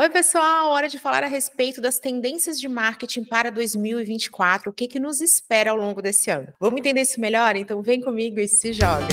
Oi, pessoal, hora de falar a respeito das tendências de marketing para 2024, o que, que nos espera ao longo desse ano. Vamos entender isso melhor? Então vem comigo e se joga.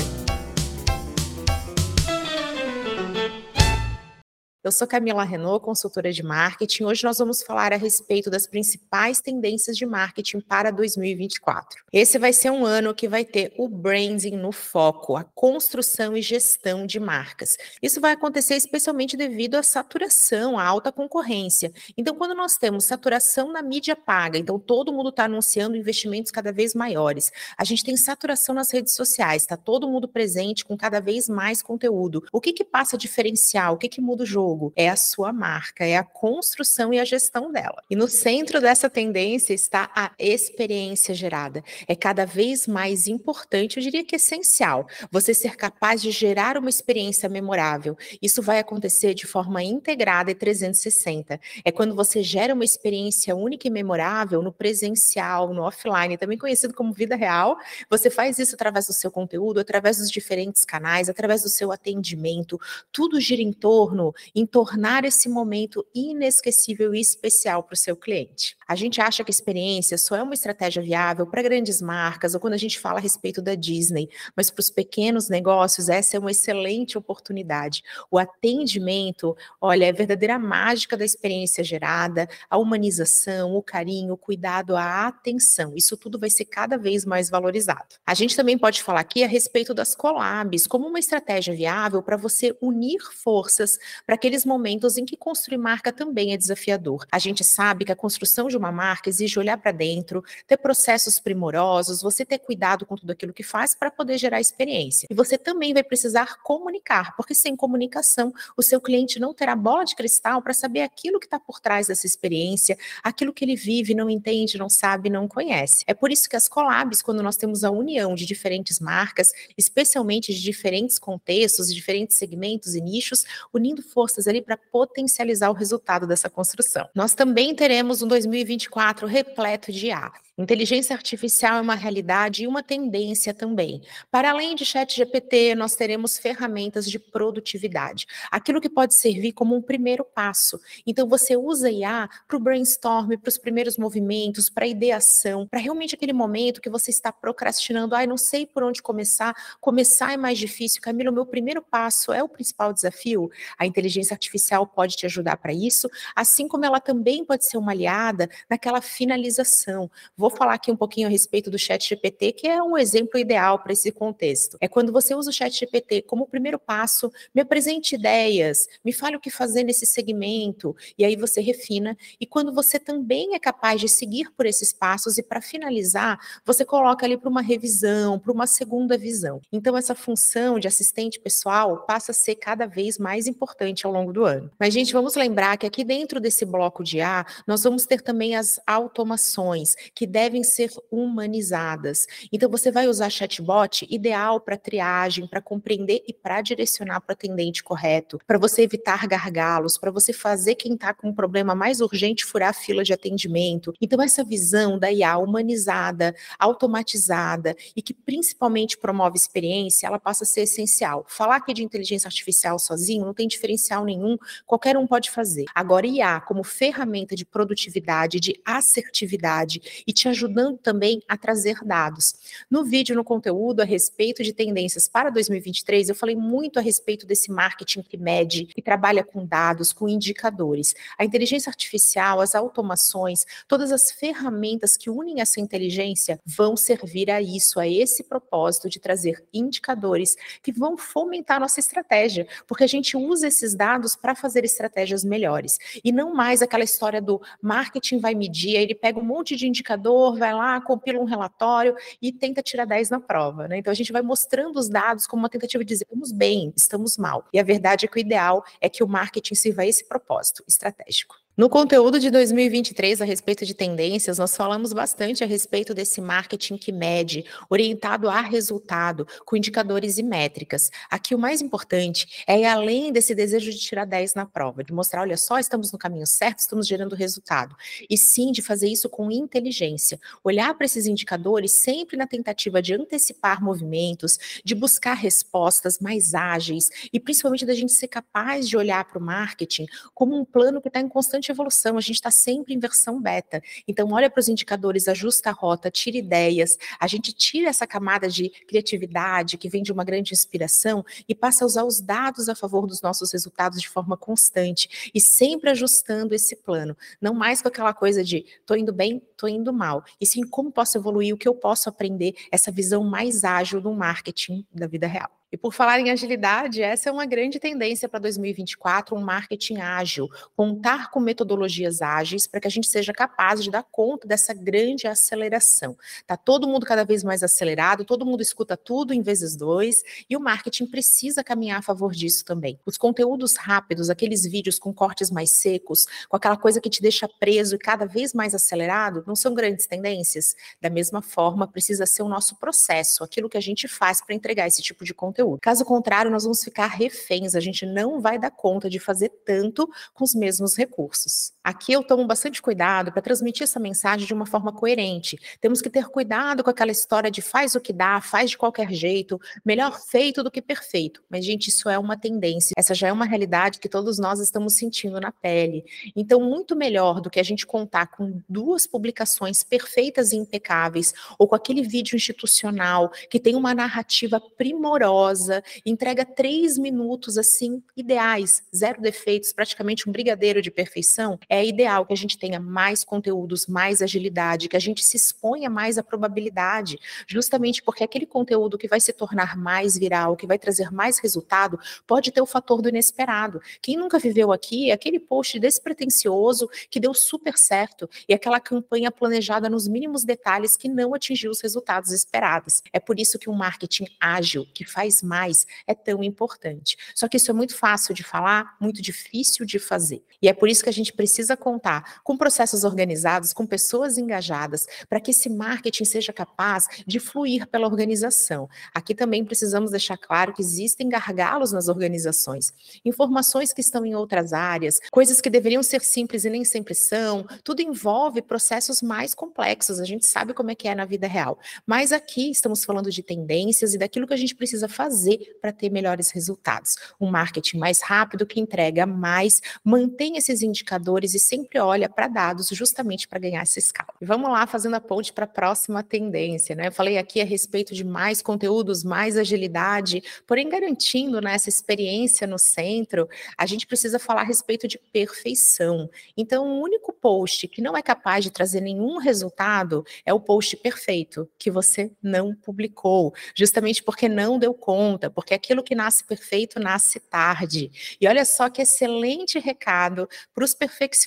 Eu sou Camila Renault, consultora de marketing. Hoje nós vamos falar a respeito das principais tendências de marketing para 2024. Esse vai ser um ano que vai ter o branding no foco, a construção e gestão de marcas. Isso vai acontecer especialmente devido à saturação, à alta concorrência. Então, quando nós temos saturação na mídia paga, então todo mundo está anunciando investimentos cada vez maiores. A gente tem saturação nas redes sociais, está todo mundo presente com cada vez mais conteúdo. O que que passa diferencial? O que que muda o jogo? Jogo é a sua marca, é a construção e a gestão dela. E no centro dessa tendência está a experiência gerada. É cada vez mais importante, eu diria que essencial, você ser capaz de gerar uma experiência memorável. Isso vai acontecer de forma integrada e 360. É quando você gera uma experiência única e memorável no presencial, no offline, também conhecido como vida real. Você faz isso através do seu conteúdo, através dos diferentes canais, através do seu atendimento. Tudo gira em torno, em em tornar esse momento inesquecível e especial para o seu cliente. A gente acha que a experiência só é uma estratégia viável para grandes marcas ou quando a gente fala a respeito da Disney, mas para os pequenos negócios essa é uma excelente oportunidade. O atendimento, olha, é a verdadeira mágica da experiência gerada, a humanização, o carinho, o cuidado, a atenção. Isso tudo vai ser cada vez mais valorizado. A gente também pode falar aqui a respeito das collabs como uma estratégia viável para você unir forças para aqueles aqueles momentos em que construir marca também é desafiador. A gente sabe que a construção de uma marca exige olhar para dentro, ter processos primorosos, você ter cuidado com tudo aquilo que faz para poder gerar experiência. E você também vai precisar comunicar, porque sem comunicação, o seu cliente não terá bola de cristal para saber aquilo que está por trás dessa experiência, aquilo que ele vive, não entende, não sabe, não conhece. É por isso que as collabs, quando nós temos a união de diferentes marcas, especialmente de diferentes contextos, diferentes segmentos e nichos, unindo forças ali para potencializar o resultado dessa construção. Nós também teremos um 2024 repleto de IA. Inteligência artificial é uma realidade e uma tendência também. Para além de chat GPT, nós teremos ferramentas de produtividade, aquilo que pode servir como um primeiro passo. Então você usa IA para o brainstorm, para os primeiros movimentos, para a ideação, para realmente aquele momento que você está procrastinando, ai, não sei por onde começar, começar é mais difícil. Camila, o meu primeiro passo é o principal desafio. A inteligência artificial pode te ajudar para isso, assim como ela também pode ser uma aliada naquela finalização. Vou falar aqui um pouquinho a respeito do Chat GPT, que é um exemplo ideal para esse contexto. É quando você usa o Chat GPT como primeiro passo, me apresente ideias, me fale o que fazer nesse segmento, e aí você refina. E quando você também é capaz de seguir por esses passos e para finalizar, você coloca ali para uma revisão, para uma segunda visão. Então essa função de assistente pessoal passa a ser cada vez mais importante ao longo do ano. Mas gente, vamos lembrar que aqui dentro desse bloco de A, nós vamos ter também as automações que devem ser humanizadas. Então, você vai usar chatbot ideal para triagem, para compreender e para direcionar para o atendente correto, para você evitar gargalos, para você fazer quem está com um problema mais urgente furar a fila de atendimento. Então, essa visão da IA humanizada, automatizada e que principalmente promove experiência, ela passa a ser essencial. Falar aqui de inteligência artificial sozinho não tem diferencial nenhum, qualquer um pode fazer. Agora, IA como ferramenta de produtividade, de assertividade e te ajudando também a trazer dados. No vídeo, no conteúdo a respeito de tendências para 2023, eu falei muito a respeito desse marketing que mede, que trabalha com dados, com indicadores. A inteligência artificial, as automações, todas as ferramentas que unem essa inteligência vão servir a isso, a esse propósito de trazer indicadores que vão fomentar nossa estratégia, porque a gente usa esses dados para fazer estratégias melhores. E não mais aquela história do marketing vai medir, ele pega um monte de indicador vai lá, compila um relatório e tenta tirar 10 na prova. Né? Então a gente vai mostrando os dados como uma tentativa de dizer estamos bem, estamos mal. E a verdade é que o ideal é que o marketing sirva esse propósito estratégico. No conteúdo de 2023 a respeito de tendências, nós falamos bastante a respeito desse marketing que mede, orientado a resultado, com indicadores e métricas. Aqui o mais importante é ir além desse desejo de tirar 10 na prova, de mostrar, olha só, estamos no caminho certo, estamos gerando resultado. E sim de fazer isso com inteligência. Olhar para esses indicadores sempre na tentativa de antecipar movimentos, de buscar respostas mais ágeis e principalmente da gente ser capaz de olhar para o marketing como um plano que está em constante constante evolução, a gente está sempre em versão beta. Então, olha para os indicadores, ajusta a rota, tira ideias, a gente tira essa camada de criatividade que vem de uma grande inspiração e passa a usar os dados a favor dos nossos resultados de forma constante e sempre ajustando esse plano. Não mais com aquela coisa de tô indo bem, tô indo mal. E sim como posso evoluir, o que eu posso aprender, essa visão mais ágil do marketing da vida real. E por falar em agilidade, essa é uma grande tendência para 2024, um marketing ágil, contar com metodologias ágeis para que a gente seja capaz de dar conta dessa grande aceleração. Tá todo mundo cada vez mais acelerado, todo mundo escuta tudo em vezes dois, e o marketing precisa caminhar a favor disso também. Os conteúdos rápidos, aqueles vídeos com cortes mais secos, com aquela coisa que te deixa preso e cada vez mais acelerado, não são grandes tendências? Da mesma forma, precisa ser o nosso processo, aquilo que a gente faz para entregar esse tipo de conteúdo conteúdo. Caso contrário, nós vamos ficar reféns, a gente não vai dar conta de fazer tanto com os mesmos recursos. Aqui eu tomo bastante cuidado para transmitir essa mensagem de uma forma coerente. Temos que ter cuidado com aquela história de faz o que dá, faz de qualquer jeito, melhor feito do que perfeito. Mas, gente, isso é uma tendência, essa já é uma realidade que todos nós estamos sentindo na pele. Então, muito melhor do que a gente contar com duas publicações perfeitas e impecáveis, ou com aquele vídeo institucional que tem uma narrativa primorosa entrega três minutos assim, ideais, zero defeitos, praticamente um brigadeiro de perfeição, é ideal que a gente tenha mais conteúdos, mais agilidade, que a gente se exponha mais à probabilidade, justamente porque aquele conteúdo que vai se tornar mais viral, que vai trazer mais resultado, pode ter o fator do inesperado. Quem nunca viveu aqui, é aquele post despretensioso que deu super certo e aquela campanha planejada nos mínimos detalhes que não atingiu os resultados esperados. É por isso que um marketing ágil, que faz mais é tão importante. Só que isso é muito fácil de falar, muito difícil de fazer. E é por isso que a gente precisa contar com processos organizados, com pessoas engajadas, para que esse marketing seja capaz de fluir pela organização. Aqui também precisamos deixar claro que existem gargalos nas organizações, informações que estão em outras áreas, coisas que deveriam ser simples e nem sempre são, tudo envolve processos mais complexos, a gente sabe como é que é na vida real. Mas aqui estamos falando de tendências e daquilo que a gente precisa fazer para ter melhores resultados. Um marketing mais rápido que entrega mais, mantém esses indicadores e sempre olha para dados justamente para ganhar essa escala. E vamos lá fazendo a ponte para a próxima tendência, né? Eu falei aqui a respeito de mais conteúdos, mais agilidade, porém garantindo né, essa experiência no centro, a gente precisa falar a respeito de perfeição. Então, o único post que não é capaz de trazer nenhum resultado é o post perfeito que você não publicou, justamente porque não deu conta, porque aquilo que nasce perfeito nasce tarde. E olha só que excelente recado para os perfeccionistas.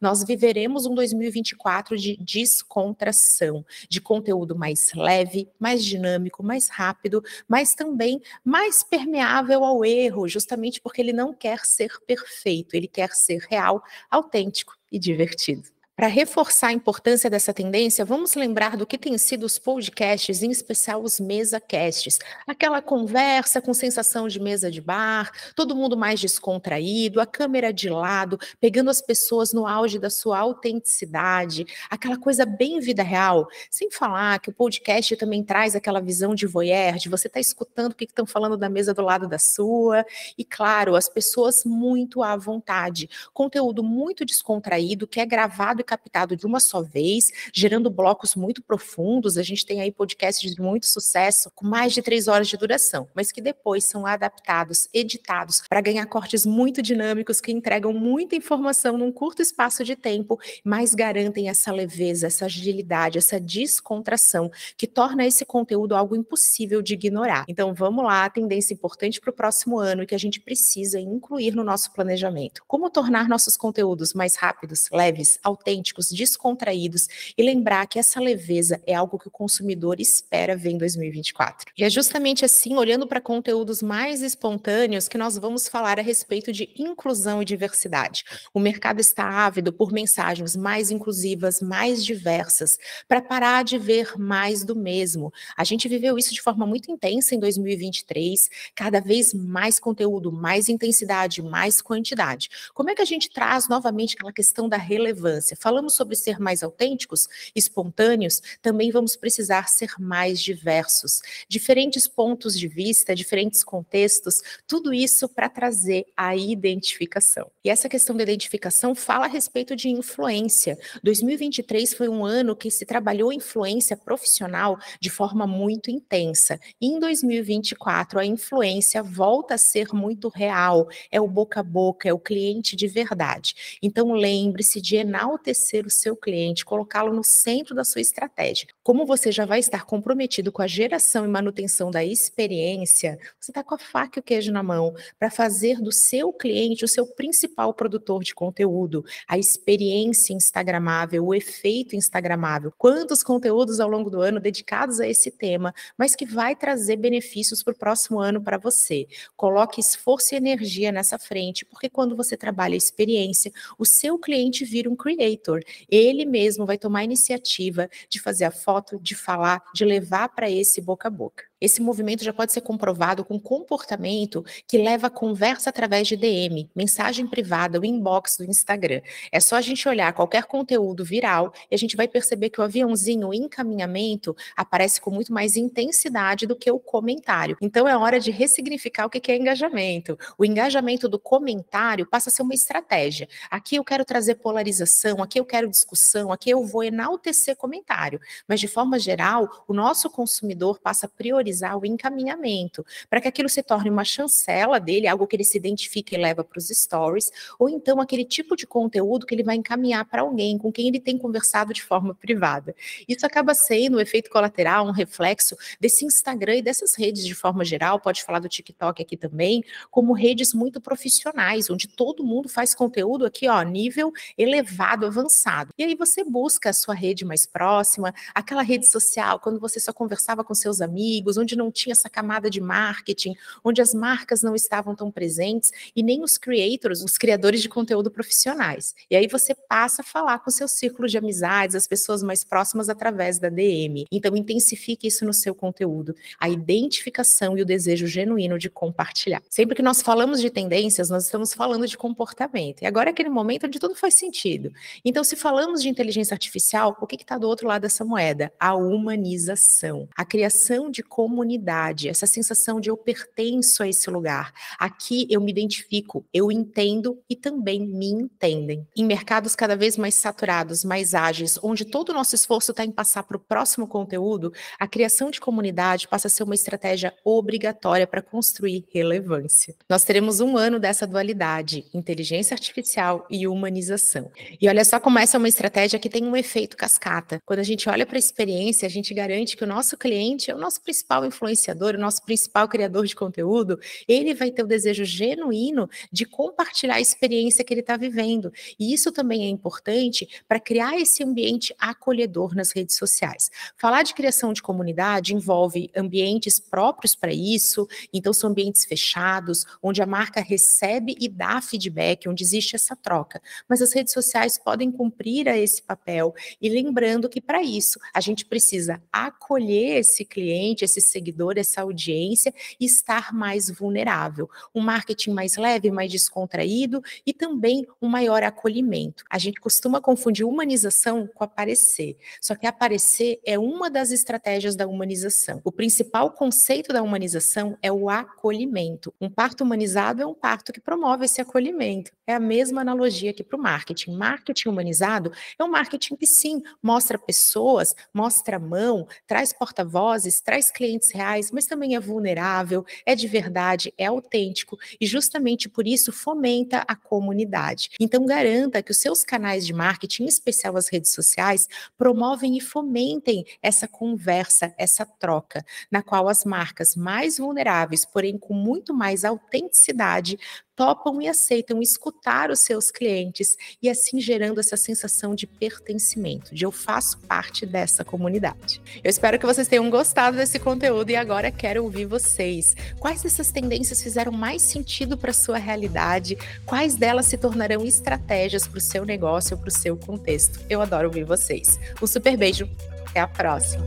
Nós viveremos um 2024 de descontração, de conteúdo mais leve, mais dinâmico, mais rápido, mas também mais permeável ao erro, justamente porque ele não quer ser perfeito, ele quer ser real, autêntico e divertido. Para reforçar a importância dessa tendência, vamos lembrar do que têm sido os podcasts, em especial os mesa-casts. Aquela conversa com sensação de mesa de bar, todo mundo mais descontraído, a câmera de lado, pegando as pessoas no auge da sua autenticidade, aquela coisa bem vida real. Sem falar que o podcast também traz aquela visão de voyeur, de você estar tá escutando o que estão falando da mesa do lado da sua. E claro, as pessoas muito à vontade. Conteúdo muito descontraído, que é gravado e captado de uma só vez, gerando blocos muito profundos. A gente tem aí podcasts de muito sucesso, com mais de três horas de duração, mas que depois são adaptados, editados, para ganhar cortes muito dinâmicos que entregam muita informação num curto espaço de tempo, mas garantem essa leveza, essa agilidade, essa descontração, que torna esse conteúdo algo impossível de ignorar. Então vamos lá, a tendência importante para o próximo ano e que a gente precisa incluir no nosso planejamento. Como tornar nossos conteúdos mais rápidos, leves, autênticos, autênticos, descontraídos e lembrar que essa leveza é algo que o consumidor espera ver em 2024. E é justamente assim, olhando para conteúdos mais espontâneos, que nós vamos falar a respeito de inclusão e diversidade. O mercado está ávido por mensagens mais inclusivas, mais diversas, para parar de ver mais do mesmo. A gente viveu isso de forma muito intensa em 2023, cada vez mais conteúdo, mais intensidade, mais quantidade. Como é que a gente traz novamente aquela questão da relevância? Falamos sobre ser mais autênticos, espontâneos, também vamos precisar ser mais diversos. Diferentes pontos de vista, diferentes contextos, tudo isso para trazer a identificação. E essa questão da identificação fala a respeito de influência. 2023 foi um ano que se trabalhou influência profissional de forma muito intensa. E em 2024, a influência volta a ser muito real. É o boca a boca, é o cliente de verdade. Então, lembre-se de enaltecer o seu cliente, colocá-lo no centro da sua estratégia. Como você já vai estar comprometido com a geração e manutenção da experiência, você está com a faca e o queijo na mão para fazer do seu cliente o seu principal produtor de conteúdo, a experiência instagramável, o efeito instagramável. Quantos conteúdos ao longo do ano dedicados a esse tema, mas que vai trazer benefícios para o próximo ano para você. Coloque esforço e energia nessa frente, porque quando você trabalha a experiência, o seu cliente vira um creator. Ele mesmo vai tomar a iniciativa de fazer a foto, de falar, de levar para esse boca a boca. Esse movimento já pode ser comprovado com comportamento que leva a conversa através de DM, mensagem privada, o inbox do Instagram. É só a gente olhar qualquer conteúdo viral e a gente vai perceber que o aviãozinho, o encaminhamento, aparece com muito mais intensidade do que o comentário. Então é hora de ressignificar o que é engajamento. O engajamento do comentário passa a ser uma estratégia. Aqui eu quero trazer polarização, aqui eu quero discussão, aqui eu vou enaltecer comentário. Mas de forma geral, o nosso consumidor passa a priorizar priorizar o encaminhamento, para que aquilo se torne uma chancela dele, algo que ele se identifica e leva para os stories, ou então aquele tipo de conteúdo que ele vai encaminhar para alguém com quem ele tem conversado de forma privada. Isso acaba sendo um efeito colateral, um reflexo desse Instagram e dessas redes de forma geral, pode falar do TikTok aqui também, como redes muito profissionais, onde todo mundo faz conteúdo aqui, ó, nível elevado, avançado. E aí você busca a sua rede mais próxima, aquela rede social, quando você só conversava com seus amigos, onde não tinha essa camada de marketing, onde as marcas não estavam tão presentes e nem os creators, os criadores de conteúdo profissionais. E aí você passa a falar com seu círculo de amizades, as pessoas mais próximas através da DM. Então intensifique isso no seu conteúdo, a identificação e o desejo genuíno de compartilhar. Sempre que nós falamos de tendências, nós estamos falando de comportamento. E agora é aquele momento onde tudo faz sentido. Então, se falamos de inteligência artificial, o que está do outro lado dessa moeda? A humanização, a criação de comunidade, essa sensação de eu pertenço a esse lugar. Aqui eu me identifico, eu entendo e também me entendem. Em mercados cada vez mais saturados, mais ágeis, onde todo o nosso esforço está em passar para o próximo conteúdo, a criação de comunidade passa a ser uma estratégia obrigatória para construir relevância. Nós teremos um ano dessa dualidade, inteligência artificial e humanização. E olha só como essa é uma estratégia que tem um efeito cascata. Quando a gente olha para a experiência, a gente garante que o nosso cliente é o nosso principal principal influenciador, o nosso principal criador de conteúdo, ele vai ter o desejo genuíno de compartilhar a experiência que ele está vivendo. E isso também é importante para criar esse ambiente acolhedor nas redes sociais. Falar de criação de comunidade envolve ambientes próprios para isso, então são ambientes fechados, onde a marca recebe e dá feedback, onde existe essa troca. Mas as redes sociais podem cumprir a esse papel e lembrando que para isso a gente precisa acolher esse cliente, esse seguidor, essa audiência estar mais vulnerável. Um marketing mais leve, mais descontraído e também um maior acolhimento. A gente costuma confundir humanização com aparecer, só que aparecer é uma das estratégias da humanização. O principal conceito da humanização é o acolhimento. Um parto humanizado é um parto que promove esse acolhimento. É a mesma analogia aqui para o marketing. Marketing humanizado é um marketing que sim mostra pessoas, mostra mão, traz porta-vozes, traz clientes clientes reais, mas também é vulnerável, é de verdade, é autêntico e justamente por isso fomenta a comunidade. Então garanta que os seus canais de marketing, em especial as redes sociais, promovem e fomentem essa conversa, essa troca, na qual as marcas mais vulneráveis, porém com muito mais autenticidade, topam e aceitam escutar os seus clientes e assim gerando essa sensação de pertencimento, de eu faço parte dessa comunidade. Eu espero que vocês tenham gostado desse conteúdo e agora quero ouvir vocês. Quais dessas tendências fizeram mais sentido para sua realidade? Quais delas se tornarão estratégias para o seu negócio ou para o seu contexto? Eu adoro ouvir vocês. Um super beijo, até a próxima.